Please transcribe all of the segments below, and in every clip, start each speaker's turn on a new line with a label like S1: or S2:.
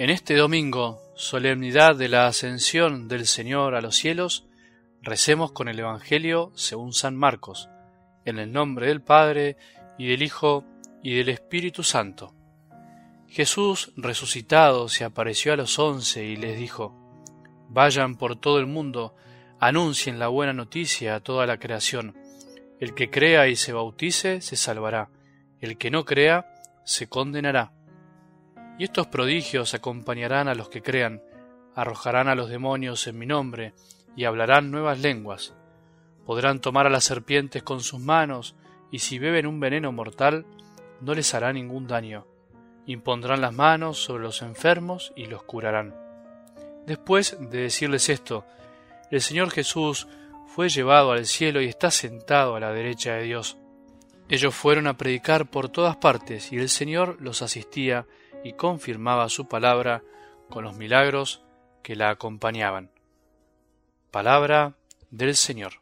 S1: En este domingo, solemnidad de la ascensión del Señor a los cielos, recemos con el Evangelio según San Marcos, en el nombre del Padre, y del Hijo, y del Espíritu Santo. Jesús resucitado se apareció a los once y les dijo, Vayan por todo el mundo, anuncien la buena noticia a toda la creación. El que crea y se bautice se salvará, el que no crea se condenará. Y estos prodigios acompañarán a los que crean, arrojarán a los demonios en mi nombre, y hablarán nuevas lenguas. Podrán tomar a las serpientes con sus manos, y si beben un veneno mortal, no les hará ningún daño. Impondrán las manos sobre los enfermos y los curarán. Después de decirles esto, el Señor Jesús fue llevado al cielo y está sentado a la derecha de Dios. Ellos fueron a predicar por todas partes y el Señor los asistía y confirmaba su palabra con los milagros que la acompañaban. Palabra del Señor.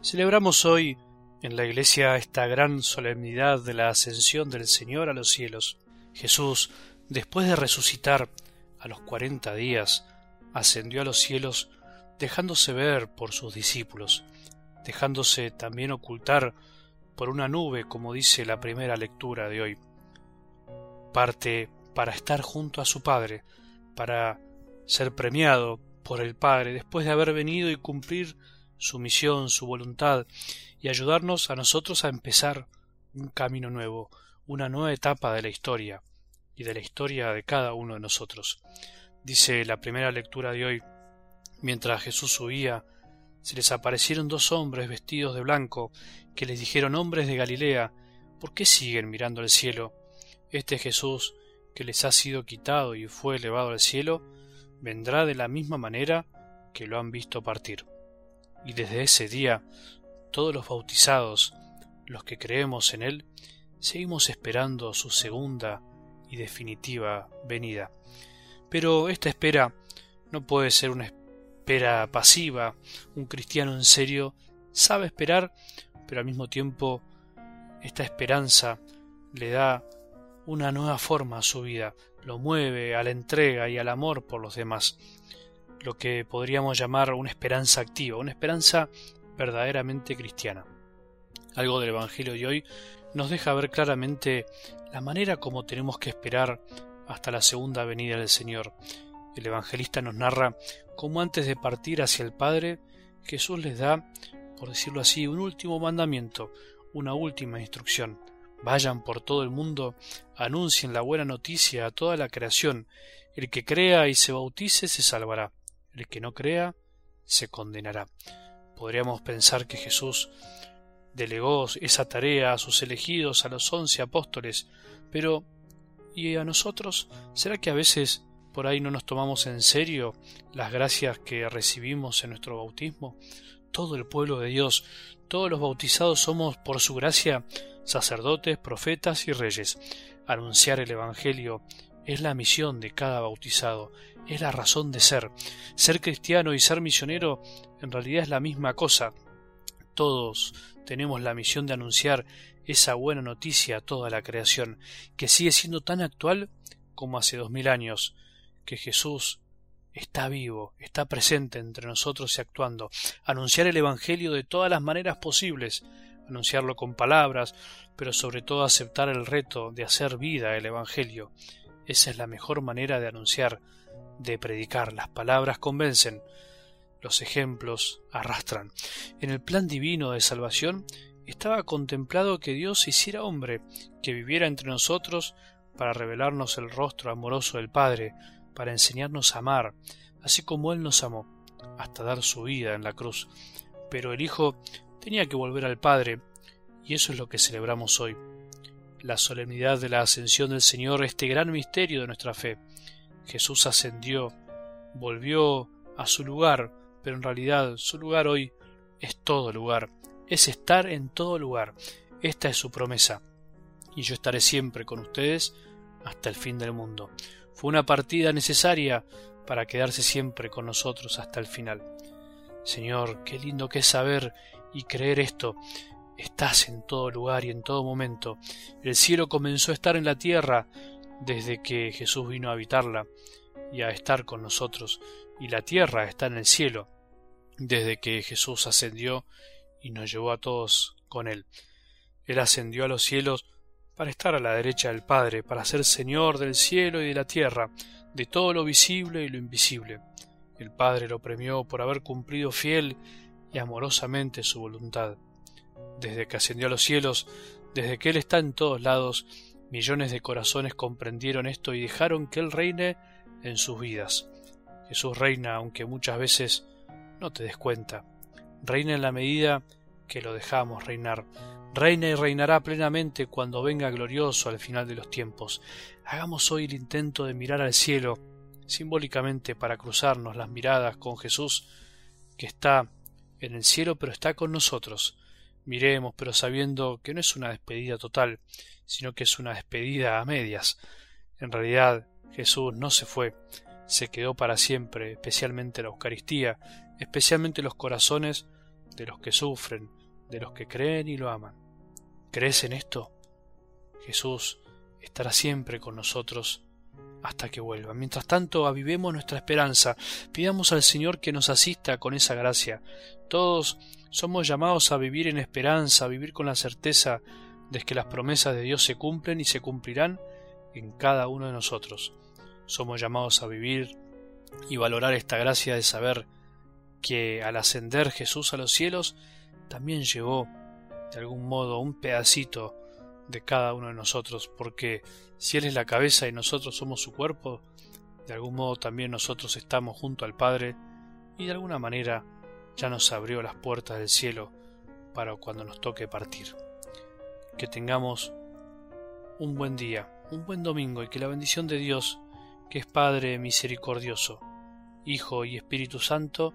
S1: Celebramos hoy en la Iglesia esta gran solemnidad de la ascensión del Señor a los cielos. Jesús, después de resucitar a los cuarenta días, ascendió a los cielos dejándose ver por sus discípulos, dejándose también ocultar por una nube, como dice la primera lectura de hoy. Parte para estar junto a su Padre, para ser premiado por el Padre después de haber venido y cumplir su misión, su voluntad, y ayudarnos a nosotros a empezar un camino nuevo, una nueva etapa de la historia y de la historia de cada uno de nosotros. Dice la primera lectura de hoy, mientras Jesús subía, se les aparecieron dos hombres vestidos de blanco, que les dijeron hombres de Galilea, ¿por qué siguen mirando al cielo? Este Jesús, que les ha sido quitado y fue elevado al cielo, vendrá de la misma manera que lo han visto partir. Y desde ese día, todos los bautizados, los que creemos en Él, seguimos esperando su segunda y definitiva venida. Pero esta espera no puede ser una espera pasiva. Un cristiano en serio sabe esperar, pero al mismo tiempo esta esperanza le da una nueva forma a su vida, lo mueve a la entrega y al amor por los demás, lo que podríamos llamar una esperanza activa, una esperanza verdaderamente cristiana. Algo del Evangelio de hoy nos deja ver claramente la manera como tenemos que esperar hasta la segunda venida del Señor. El evangelista nos narra cómo antes de partir hacia el Padre, Jesús les da, por decirlo así, un último mandamiento, una última instrucción. Vayan por todo el mundo, anuncien la buena noticia a toda la creación. El que crea y se bautice se salvará. El que no crea se condenará. Podríamos pensar que Jesús delegó esa tarea a sus elegidos, a los once apóstoles, pero ¿Y a nosotros? ¿Será que a veces por ahí no nos tomamos en serio las gracias que recibimos en nuestro bautismo? Todo el pueblo de Dios, todos los bautizados somos por su gracia sacerdotes, profetas y reyes. Anunciar el Evangelio es la misión de cada bautizado, es la razón de ser. Ser cristiano y ser misionero en realidad es la misma cosa. Todos tenemos la misión de anunciar esa buena noticia a toda la creación, que sigue siendo tan actual como hace dos mil años, que Jesús está vivo, está presente entre nosotros y actuando, anunciar el Evangelio de todas las maneras posibles, anunciarlo con palabras, pero sobre todo aceptar el reto de hacer vida el Evangelio. Esa es la mejor manera de anunciar, de predicar. Las palabras convencen, los ejemplos arrastran. En el plan divino de salvación estaba contemplado que Dios hiciera hombre, que viviera entre nosotros para revelarnos el rostro amoroso del Padre, para enseñarnos a amar, así como Él nos amó, hasta dar su vida en la cruz. Pero el Hijo tenía que volver al Padre, y eso es lo que celebramos hoy. La solemnidad de la ascensión del Señor, este gran misterio de nuestra fe. Jesús ascendió, volvió a su lugar, pero en realidad su lugar hoy es todo lugar, es estar en todo lugar. Esta es su promesa. Y yo estaré siempre con ustedes hasta el fin del mundo. Fue una partida necesaria para quedarse siempre con nosotros hasta el final. Señor, qué lindo que es saber y creer esto. Estás en todo lugar y en todo momento. El cielo comenzó a estar en la tierra desde que Jesús vino a habitarla y a estar con nosotros, y la tierra está en el cielo desde que Jesús ascendió y nos llevó a todos con él. Él ascendió a los cielos para estar a la derecha del Padre, para ser Señor del cielo y de la tierra, de todo lo visible y lo invisible. El Padre lo premió por haber cumplido fiel y amorosamente su voluntad. Desde que ascendió a los cielos, desde que Él está en todos lados, millones de corazones comprendieron esto y dejaron que Él reine en sus vidas. Jesús reina aunque muchas veces no te des cuenta. Reina en la medida que lo dejamos reinar. Reina y reinará plenamente cuando venga glorioso al final de los tiempos. Hagamos hoy el intento de mirar al cielo, simbólicamente para cruzarnos las miradas con Jesús, que está en el cielo pero está con nosotros. Miremos, pero sabiendo que no es una despedida total, sino que es una despedida a medias. En realidad, Jesús no se fue, se quedó para siempre, especialmente la Eucaristía, especialmente los corazones de los que sufren, de los que creen y lo aman. ¿Crees en esto? Jesús estará siempre con nosotros hasta que vuelva. Mientras tanto, avivemos nuestra esperanza, pidamos al Señor que nos asista con esa gracia. Todos somos llamados a vivir en esperanza, a vivir con la certeza de que las promesas de Dios se cumplen y se cumplirán en cada uno de nosotros. Somos llamados a vivir y valorar esta gracia de saber que al ascender Jesús a los cielos también llevó de algún modo un pedacito de cada uno de nosotros, porque si Él es la cabeza y nosotros somos su cuerpo, de algún modo también nosotros estamos junto al Padre y de alguna manera ya nos abrió las puertas del cielo para cuando nos toque partir. Que tengamos un buen día, un buen domingo y que la bendición de Dios, que es Padre misericordioso, Hijo y Espíritu Santo,